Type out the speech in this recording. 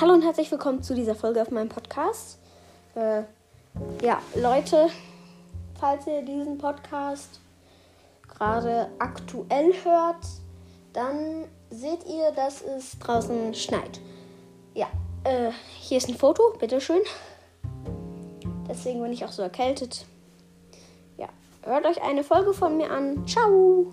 Hallo und herzlich willkommen zu dieser Folge auf meinem Podcast. Äh, ja, Leute, falls ihr diesen Podcast gerade aktuell hört, dann seht ihr, dass es draußen schneit. Ja, äh, hier ist ein Foto, bitteschön. Deswegen bin ich auch so erkältet. Ja, hört euch eine Folge von mir an. Ciao!